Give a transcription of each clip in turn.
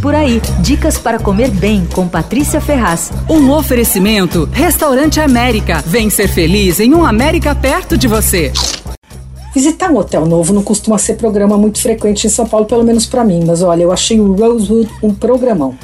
Por aí, dicas para comer bem com Patrícia Ferraz. Um oferecimento: Restaurante América. Vem ser feliz em um América perto de você. Visitar um hotel novo não costuma ser programa muito frequente em São Paulo, pelo menos para mim, mas olha, eu achei o Rosewood um programão.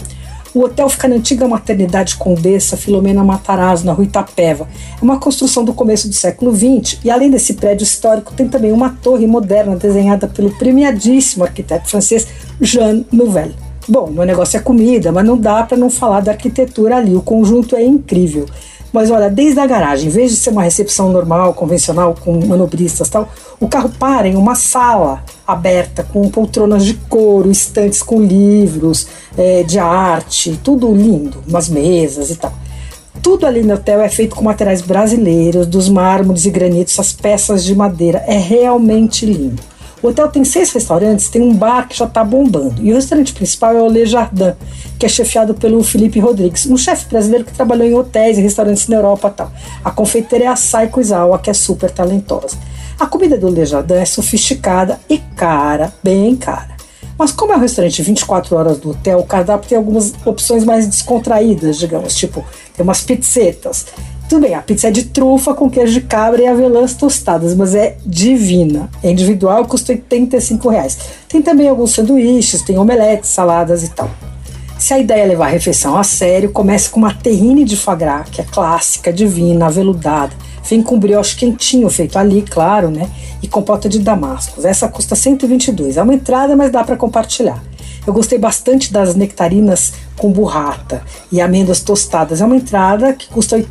O hotel fica na antiga maternidade Condessa Filomena Matarazzo, na rua Itapeva. É uma construção do começo do século XX e, além desse prédio histórico, tem também uma torre moderna desenhada pelo premiadíssimo arquiteto francês Jean Nouvel. Bom, meu negócio é comida, mas não dá para não falar da arquitetura ali. O conjunto é incrível. Mas olha, desde a garagem, em vez de ser uma recepção normal, convencional, com manobristas e tal, o carro para em uma sala aberta com poltronas de couro, estantes com livros é, de arte, tudo lindo, umas mesas e tal. Tudo ali no hotel é feito com materiais brasileiros, dos mármores e granitos, as peças de madeira. É realmente lindo. O hotel tem seis restaurantes, tem um bar que já está bombando. E o restaurante principal é o Le Jardin, que é chefiado pelo Felipe Rodrigues, um chefe brasileiro que trabalhou em hotéis e restaurantes na Europa tal. A confeiteira é a Saiko Izawa, que é super talentosa. A comida do Le Jardin é sofisticada e cara, bem cara. Mas como é um restaurante 24 horas do hotel, o cardápio tem algumas opções mais descontraídas, digamos, tipo, tem umas pizzetas tudo bem, a pizza é de trufa com queijo de cabra e avelãs tostadas, mas é divina. É individual, custa 85 reais. Tem também alguns sanduíches, tem omeletes, saladas e tal. Se a ideia é levar a refeição a sério, comece com uma terrine de gras, que é clássica, divina, aveludada. Vem com brioche quentinho, feito ali, claro, né? E compota de damascos. Essa custa 122. É uma entrada, mas dá para compartilhar. Eu gostei bastante das nectarinas com burrata e amêndoas tostadas. É uma entrada que custa R$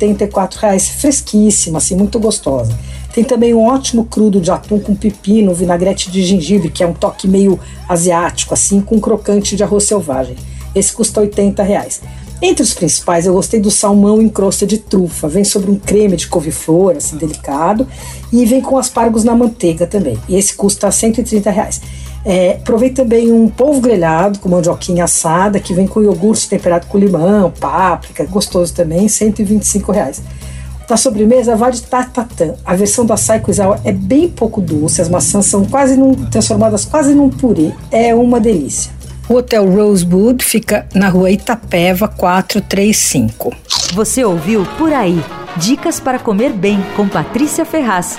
reais, fresquíssima, assim, muito gostosa. Tem também um ótimo crudo de atum com pepino, vinagrete de gengibre, que é um toque meio asiático, assim, com crocante de arroz selvagem. Esse custa R$ reais. Entre os principais, eu gostei do salmão em crosta de trufa. Vem sobre um creme de couve-flor, assim, delicado. E vem com aspargos na manteiga também. E esse custa 130 reais. É, provei também um polvo grelhado com mandioquinha assada, que vem com iogurte temperado com limão, páprica, gostoso também, 125 reais. Na sobremesa, vai de tatatã. A versão da Saikuizawa é bem pouco doce, as maçãs são quase num, transformadas quase num purê. É uma delícia. O Hotel Rosewood fica na rua Itapeva 435. Você ouviu Por Aí. Dicas para comer bem com Patrícia Ferraz.